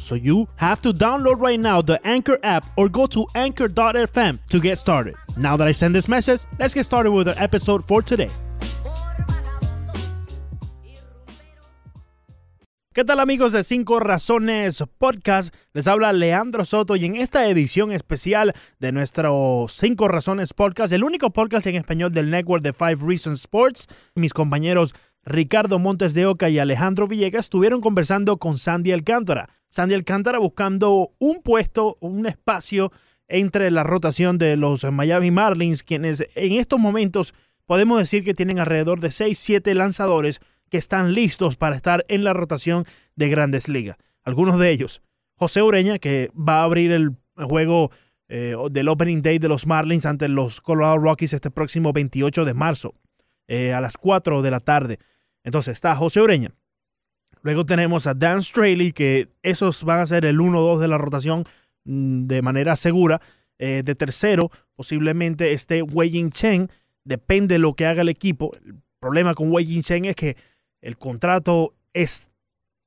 So you have to download right now the Anchor app or go to anchor.fm to get started. Now that I send this message, let's get started with our episode for today. ¿Qué tal amigos de 5 Razones Podcast? Les habla Leandro Soto y en esta edición especial de nuestro 5 Razones Podcast, el único podcast en español del network de 5 Reasons Sports, mis compañeros Ricardo Montes de Oca y Alejandro Villegas estuvieron conversando con Sandy Alcántara. Sandy Alcántara buscando un puesto, un espacio entre la rotación de los Miami Marlins, quienes en estos momentos podemos decir que tienen alrededor de 6-7 lanzadores que están listos para estar en la rotación de grandes ligas. Algunos de ellos, José Ureña, que va a abrir el juego eh, del Opening Day de los Marlins ante los Colorado Rockies este próximo 28 de marzo eh, a las 4 de la tarde. Entonces está José Ureña. Luego tenemos a Dan Straley, que esos van a ser el 1-2 de la rotación mm, de manera segura. Eh, de tercero, posiblemente esté Wei Chen. Depende de lo que haga el equipo. El problema con Wei Chen es que el contrato es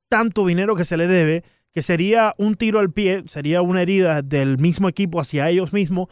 tanto dinero que se le debe que sería un tiro al pie, sería una herida del mismo equipo hacia ellos mismos,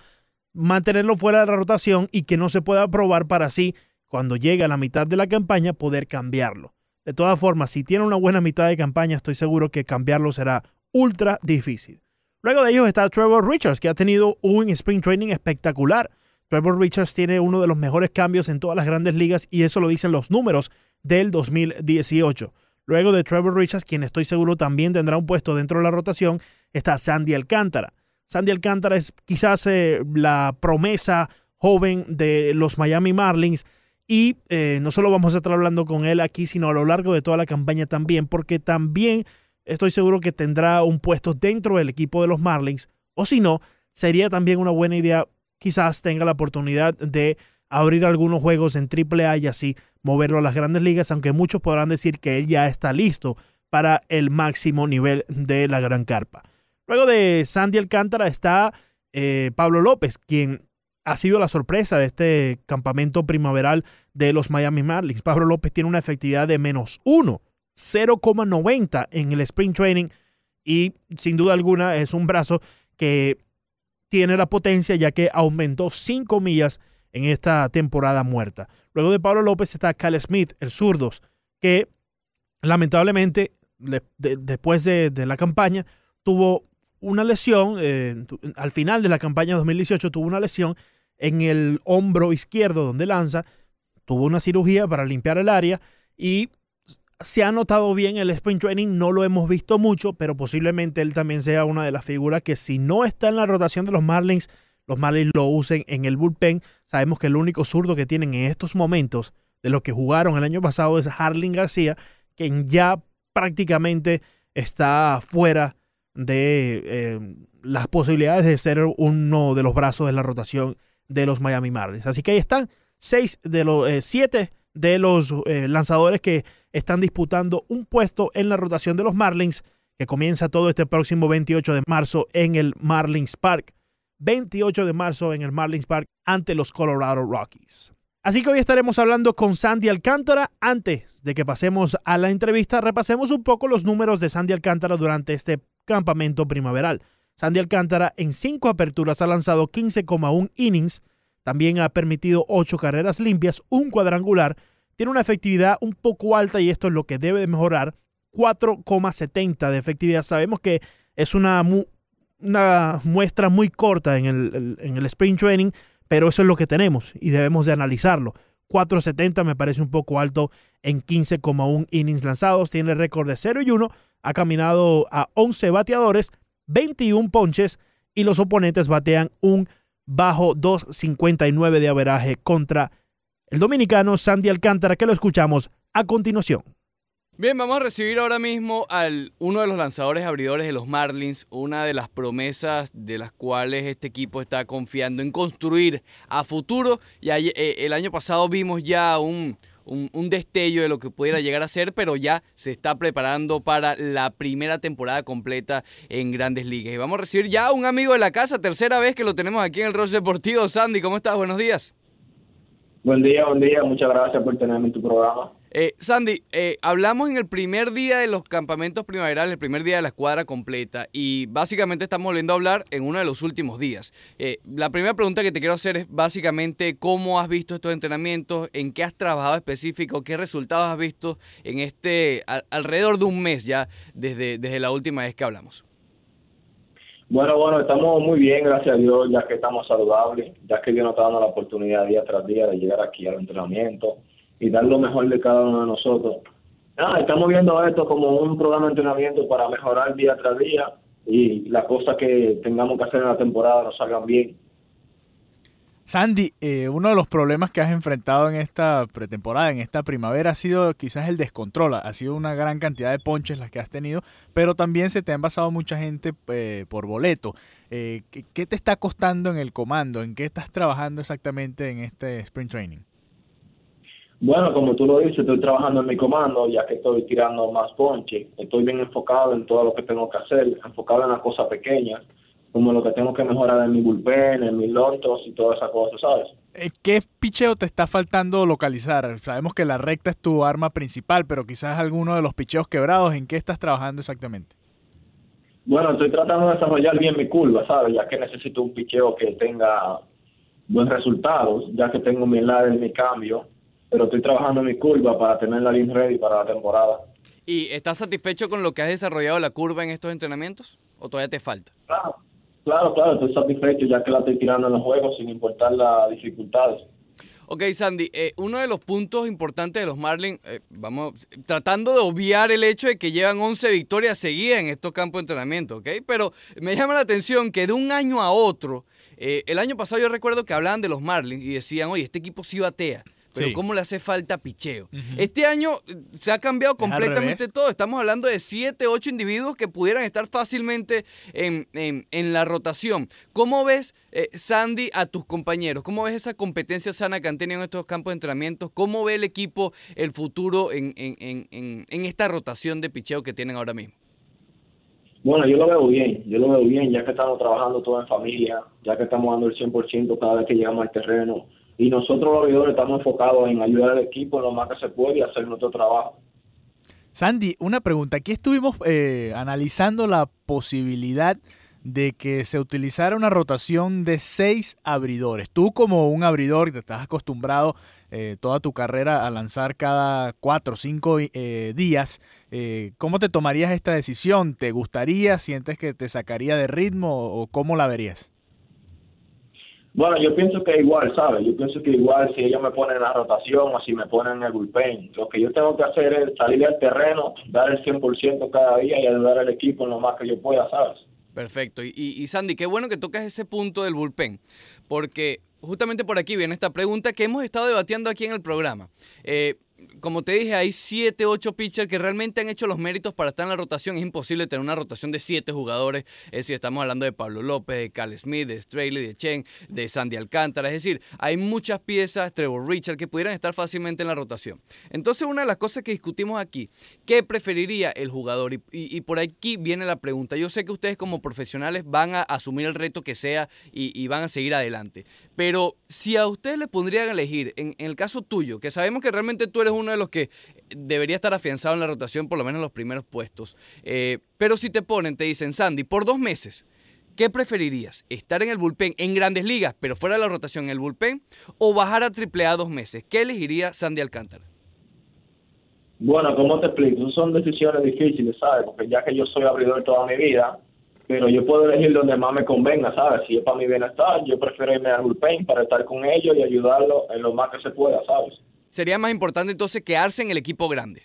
mantenerlo fuera de la rotación y que no se pueda probar para así, cuando llegue a la mitad de la campaña, poder cambiarlo. De todas formas, si tiene una buena mitad de campaña, estoy seguro que cambiarlo será ultra difícil. Luego de ellos está Trevor Richards, que ha tenido un spring training espectacular. Trevor Richards tiene uno de los mejores cambios en todas las grandes ligas y eso lo dicen los números del 2018. Luego de Trevor Richards, quien estoy seguro también tendrá un puesto dentro de la rotación, está Sandy Alcántara. Sandy Alcántara es quizás eh, la promesa joven de los Miami Marlins y eh, no solo vamos a estar hablando con él aquí, sino a lo largo de toda la campaña también, porque también estoy seguro que tendrá un puesto dentro del equipo de los Marlins, o si no, sería también una buena idea, quizás tenga la oportunidad de abrir algunos juegos en AAA y así moverlo a las grandes ligas, aunque muchos podrán decir que él ya está listo para el máximo nivel de la gran carpa. Luego de Sandy Alcántara está eh, Pablo López, quien ha sido la sorpresa de este campamento primaveral de los Miami Marlins. Pablo López tiene una efectividad de menos 1, 0,90 en el Spring Training y sin duda alguna es un brazo que tiene la potencia ya que aumentó 5 millas en esta temporada muerta. Luego de Pablo López está Cal Smith, el zurdos, que lamentablemente después de, la campaña tuvo una lesión, eh, al final de la campaña 2018 tuvo una lesión en el hombro izquierdo donde lanza, tuvo una cirugía para limpiar el área y se ha notado bien el sprint training, no lo hemos visto mucho, pero posiblemente él también sea una de las figuras que si no está en la rotación de los Marlins, los Marlins lo usen en el bullpen. Sabemos que el único zurdo que tienen en estos momentos de los que jugaron el año pasado es Harling García, quien ya prácticamente está fuera de eh, las posibilidades de ser uno de los brazos de la rotación de los Miami Marlins. Así que ahí están seis de los eh, siete de los eh, lanzadores que están disputando un puesto en la rotación de los Marlins, que comienza todo este próximo 28 de marzo en el Marlins Park. 28 de marzo en el Marlins Park ante los Colorado Rockies. Así que hoy estaremos hablando con Sandy Alcántara. Antes de que pasemos a la entrevista, repasemos un poco los números de Sandy Alcántara durante este campamento primaveral. Sandy Alcántara en cinco aperturas ha lanzado 15,1 innings, también ha permitido 8 carreras limpias, un cuadrangular, tiene una efectividad un poco alta y esto es lo que debe de mejorar, 4,70 de efectividad. Sabemos que es una, una muestra muy corta en el, en el sprint training, pero eso es lo que tenemos y debemos de analizarlo. 4.70 me parece un poco alto en 15,1 innings lanzados. Tiene récord de 0 y 1. Ha caminado a 11 bateadores, 21 ponches y los oponentes batean un bajo 2.59 de averaje contra el dominicano Sandy Alcántara, que lo escuchamos a continuación. Bien, vamos a recibir ahora mismo al uno de los lanzadores abridores de los Marlins, una de las promesas de las cuales este equipo está confiando en construir a futuro. Y eh, el año pasado vimos ya un, un, destello de lo que pudiera llegar a ser, pero ya se está preparando para la primera temporada completa en Grandes Ligas. Y vamos a recibir ya a un amigo de la casa, tercera vez que lo tenemos aquí en el Roche Deportivo. Sandy, ¿cómo estás? Buenos días. Buen día, buen día. Muchas gracias por tenerme en tu programa. Eh, Sandy, eh, hablamos en el primer día de los campamentos primaverales, el primer día de la escuadra completa, y básicamente estamos volviendo a hablar en uno de los últimos días. Eh, la primera pregunta que te quiero hacer es básicamente cómo has visto estos entrenamientos, en qué has trabajado específico, qué resultados has visto en este alrededor de un mes ya desde, desde la última vez que hablamos. Bueno, bueno, estamos muy bien, gracias a Dios, ya que estamos saludables, ya que Dios nos está dando la oportunidad día tras día de llegar aquí al entrenamiento y dar lo mejor de cada uno de nosotros. Ah, estamos viendo esto como un programa de entrenamiento para mejorar día tras día y las cosas que tengamos que hacer en la temporada nos salgan bien. Sandy, eh, uno de los problemas que has enfrentado en esta pretemporada, en esta primavera, ha sido quizás el descontrol. Ha sido una gran cantidad de ponches las que has tenido, pero también se te ha envasado mucha gente eh, por boleto. Eh, ¿Qué te está costando en el comando? ¿En qué estás trabajando exactamente en este sprint training? Bueno, como tú lo dices, estoy trabajando en mi comando, ya que estoy tirando más ponche. Estoy bien enfocado en todo lo que tengo que hacer, enfocado en las cosas pequeñas, como lo que tengo que mejorar en mi bullpen, en mis lotos y todas esas cosas, ¿sabes? Eh, ¿Qué picheo te está faltando localizar? Sabemos que la recta es tu arma principal, pero quizás alguno de los picheos quebrados, ¿en qué estás trabajando exactamente? Bueno, estoy tratando de desarrollar bien mi curva, ¿sabes? Ya que necesito un picheo que tenga buenos resultados, ya que tengo mi lado en mi cambio pero estoy trabajando en mi curva para tener la línea ready para la temporada. ¿Y estás satisfecho con lo que has desarrollado la curva en estos entrenamientos o todavía te falta? Claro, claro, claro estoy satisfecho ya que la estoy tirando en los juegos sin importar las dificultades. Ok, Sandy, eh, uno de los puntos importantes de los Marlins, eh, vamos, tratando de obviar el hecho de que llevan 11 victorias seguidas en estos campos de entrenamiento, ¿ok? Pero me llama la atención que de un año a otro, eh, el año pasado yo recuerdo que hablaban de los Marlins y decían, oye, este equipo sí batea pero ¿cómo le hace falta picheo? Este año eh, se ha cambiado completamente todo. Estamos hablando de 7, 8 individuos que pudieran estar fácilmente en, la rotación. ¿Cómo ves, eh, Sandy, a tus compañeros? ¿Cómo ves esa competencia sana que han tenido en estos campos de entrenamiento? ¿Cómo ve el equipo el futuro en, esta rotación de picheo que tienen ahora mismo? Bueno, yo lo veo bien, yo lo veo bien, ya que estamos trabajando todo en familia, ya que estamos dando el 100% cada vez que llegamos al terreno y nosotros los aviadores estamos enfocados en ayudar al equipo lo más que se puede y hacer nuestro trabajo. Sandy, una pregunta. Aquí estuvimos eh, analizando la posibilidad de que se utilizara una rotación de seis abridores. Tú como un abridor que te estás acostumbrado eh, toda tu carrera a lanzar cada cuatro o cinco eh, días, ¿cómo te tomarías esta decisión? ¿Te gustaría? ¿Sientes que te sacaría de ritmo o cómo la verías? Bueno, yo pienso que igual, ¿sabes? Yo pienso que igual si ellos me ponen en la rotación o si me ponen en el bullpen, lo que yo tengo que hacer es salir al terreno, dar el 100% cada día y ayudar al equipo en lo más que yo pueda, ¿sabes? Perfecto. Y, y, Sandy, qué bueno que tocas ese punto del bullpen, porque justamente por aquí viene esta pregunta que hemos estado debatiendo aquí en el programa. Eh, como te dije, hay 7, 8 pitchers que realmente han hecho los méritos para estar en la rotación. Es imposible tener una rotación de 7 jugadores. Es decir, estamos hablando de Pablo López, de Cal Smith, de Straley, de Chen, de Sandy Alcántara. Es decir, hay muchas piezas, Trevor Richard, que pudieran estar fácilmente en la rotación. Entonces, una de las cosas que discutimos aquí, ¿qué preferiría el jugador? Y, por aquí viene la pregunta. Yo sé que ustedes como profesionales van a asumir el reto que sea y, van a seguir adelante. Pero si a ustedes les pondrían a elegir, en el caso tuyo, que sabemos que realmente tú eres uno de los que debería estar afianzado en la rotación, por lo menos en los primeros puestos. Eh, pero si te ponen, te dicen, Sandy, por dos meses, ¿qué preferirías? ¿Estar en el bullpen en grandes ligas, pero fuera de la rotación en el bullpen? ¿O bajar a AAA dos meses? ¿Qué elegiría Sandy Alcántara? Bueno, ¿cómo te explico? Son decisiones difíciles, ¿sabes? Porque ya que yo soy abridor toda mi vida, pero yo puedo elegir donde más me convenga, ¿sabes? Si es para mi bienestar, yo prefiero irme al bullpen para estar con ellos y ayudarlos en lo más que se pueda, ¿sabes? Sería más importante entonces quedarse en el equipo grande.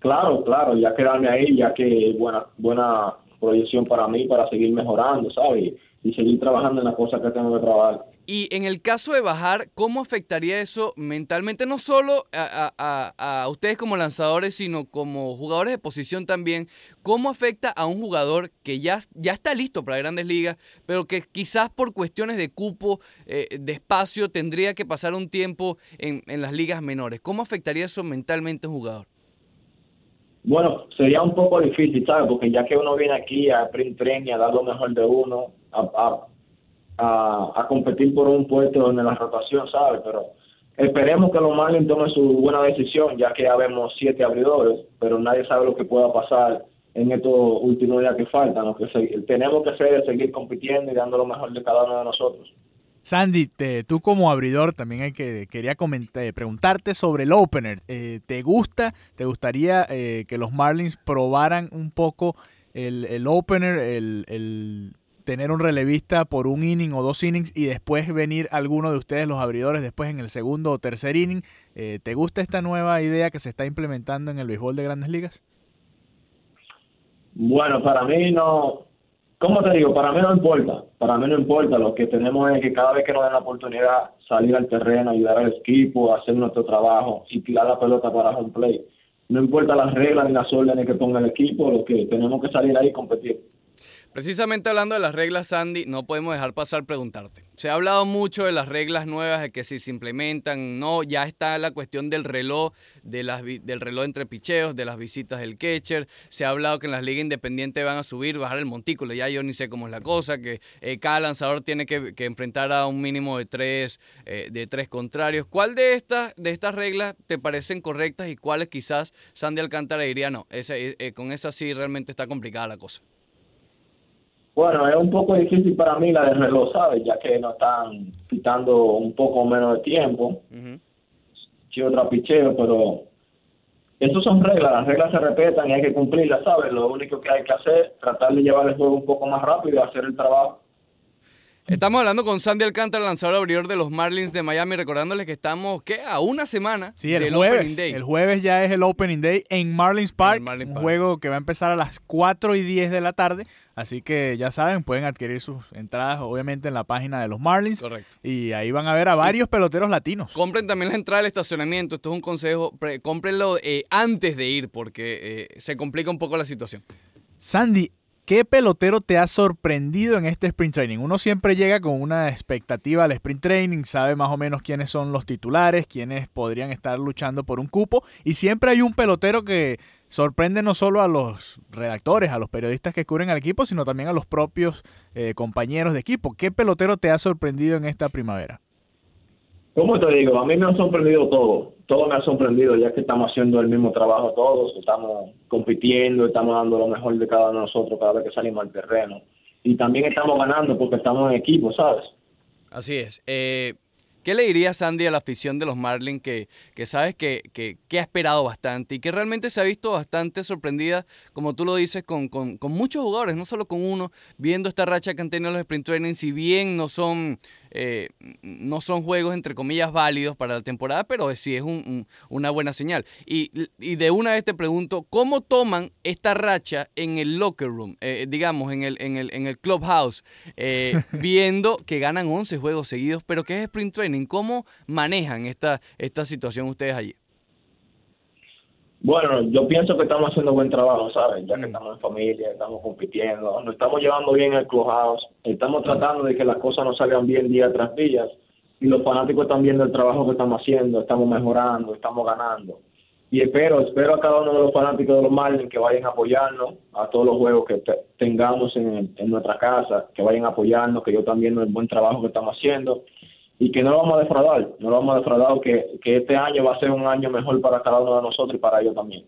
Claro, claro, ya quedarme ahí, ya que buena, buena, proyección para mí, para seguir mejorando, ¿sabes? Y seguir trabajando en las cosas que tengo que trabajar. Y en el caso de bajar, ¿cómo afectaría eso mentalmente? No solo a, ustedes como lanzadores, sino como jugadores de posición también. ¿Cómo afecta a un jugador que ya, ya está listo para grandes ligas, pero que quizás por cuestiones de cupo, eh, de espacio, tendría que pasar un tiempo en, en las ligas menores? ¿Cómo afectaría eso mentalmente a un jugador? Bueno, sería un poco difícil, ¿sabes? Porque ya que uno viene aquí a sprint training, a dar lo mejor de uno, a a, competir por un puesto en la rotación, ¿sabes? Pero esperemos que los Marlins tomen su buena decisión, ya que ya vemos siete abridores, pero nadie sabe lo que pueda pasar en estos últimos días que faltan. Tenemos que seguir compitiendo y dando lo mejor de cada uno de nosotros. Sandy, tú como abridor también hay que quería comentar, eh, preguntarte sobre el opener. Eh, ¿Te gusta? ¿Te gustaría eh, que los Marlins probaran un poco el, el opener, el, el tener un relevista por un inning o dos innings y después venir alguno de ustedes, los abridores, después en el segundo o tercer inning. Eh, ¿Te gusta esta nueva idea que se está implementando en el béisbol de grandes ligas? Bueno, para mí no, ¿cómo te digo? Para mí no importa, para mí no importa, lo que tenemos es que cada vez que nos den la oportunidad salir al terreno, ayudar al equipo, hacer nuestro trabajo y tirar la pelota para home play. No importa las reglas ni las órdenes que ponga el equipo, lo que tenemos que salir ahí y competir. Precisamente hablando de las reglas, Sandy, no podemos dejar pasar preguntarte. Se ha hablado mucho de las reglas nuevas, de que si se implementan, no, ya está la cuestión del reloj, del reloj entre picheos, de las visitas del catcher. Se ha hablado que en las ligas independientes van a subir, bajar el montículo, ya yo ni sé cómo es la cosa, que eh, cada lanzador tiene que, enfrentar a un mínimo de tres, eh, de tres contrarios. ¿Cuál de estas, de estas reglas te parecen correctas y cuáles quizás Sandy Alcántara diría, no, eh, con esa sí realmente está complicada la cosa? Bueno, es un poco difícil para mí la de reloj, ¿sabes? Ya que nos están quitando un poco menos de tiempo. Uh otra picheo, pero eso son reglas, las reglas se respetan y hay que cumplirlas, ¿sabes? Lo único que hay que hacer es tratar de llevar el juego un poco más rápido y hacer el trabajo Estamos hablando con Sandy Alcántara, lanzador abridor de los Marlins de Miami, recordándoles que estamos, ¿qué? A una semana sí, el jueves, Day. El jueves ya es el Opening Day en Marlins Park, un juego que va a empezar a las 4 y 10 de la tarde. Así que ya saben, pueden adquirir sus entradas obviamente en la página de los Marlins. Correcto. Y ahí van a ver a varios peloteros latinos. Compren también la entrada del estacionamiento. Esto es un consejo. Cómprenlo eh, antes de ir porque eh, se complica un poco la situación. Sandy, ¿Qué pelotero te ha sorprendido en este sprint training? Uno siempre llega con una expectativa al sprint training, sabe más o menos quiénes son los titulares, quiénes podrían estar luchando por un cupo, y siempre hay un pelotero que sorprende no solo a los redactores, a los periodistas que cubren al equipo, sino también a los propios eh, compañeros de equipo. ¿Qué pelotero te ha sorprendido en esta primavera? ¿Cómo te digo? A mí me ha sorprendido todo. Todo me ha sorprendido, ya que estamos haciendo el mismo trabajo todos, estamos compitiendo, estamos dando lo mejor de cada uno de nosotros cada vez que salimos al terreno. Y también estamos ganando porque estamos en equipo, ¿sabes? Así es. Eh, ¿Qué le diría Sandy a la afición de los Marlins que, que sabes que, que, ha esperado bastante y que realmente se ha visto bastante sorprendida, como tú lo dices, con, con, con, muchos jugadores, no solo con uno, viendo esta racha que han tenido los sprint training, si bien no son eh, no son juegos entre comillas válidos para la temporada, pero sí es una buena señal. Y, de una vez te pregunto, ¿cómo toman esta racha en el locker room, eh, digamos, en el, en el, en el clubhouse, eh, viendo que ganan 11 juegos seguidos, pero que es sprint training? ¿Cómo manejan esta, esta situación ustedes allí? Bueno, yo pienso que estamos haciendo buen trabajo, ¿sabes? Ya que mm. estamos en familia, estamos compitiendo, nos estamos llevando bien el clubhouse, estamos tratando de que las cosas nos salgan bien día tras día y los fanáticos están viendo el trabajo que estamos haciendo, estamos mejorando, estamos ganando. Y espero, espero a cada uno de los fanáticos de los Marlins que vayan a apoyarnos a todos los juegos que tengamos en, en nuestra casa, que vayan a apoyarnos, que yo también el buen trabajo que estamos haciendo y que no lo vamos a defraudar, no lo vamos a defraudar, que, que este año va a ser un año mejor para cada uno de nosotros y para ellos también.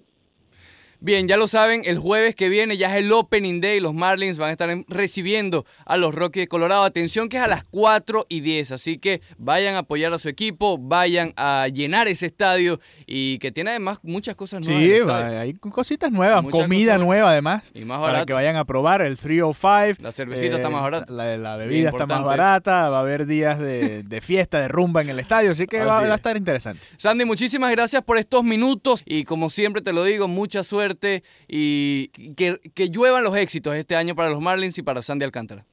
Bien, ya lo saben, el jueves que viene ya es el Opening Day. Los Marlins van a estar recibiendo a los Rockies de Colorado. Atención que es a las 4 y 10. Así que vayan a apoyar a su equipo, vayan a llenar ese estadio y que tiene además muchas cosas nuevas. Sí, hay cositas nuevas, comida nueva además. Y más Para que vayan a probar el 305. La cervecita está más barata. La, bebida está más barata. Va a haber días de, fiesta, de rumba en el estadio. Así que va, va a estar interesante. Sandy, muchísimas gracias por estos minutos y como siempre te lo digo, mucha suerte suerte y que, que lluevan los éxitos este año para los Marlins y para Sandy Alcántara.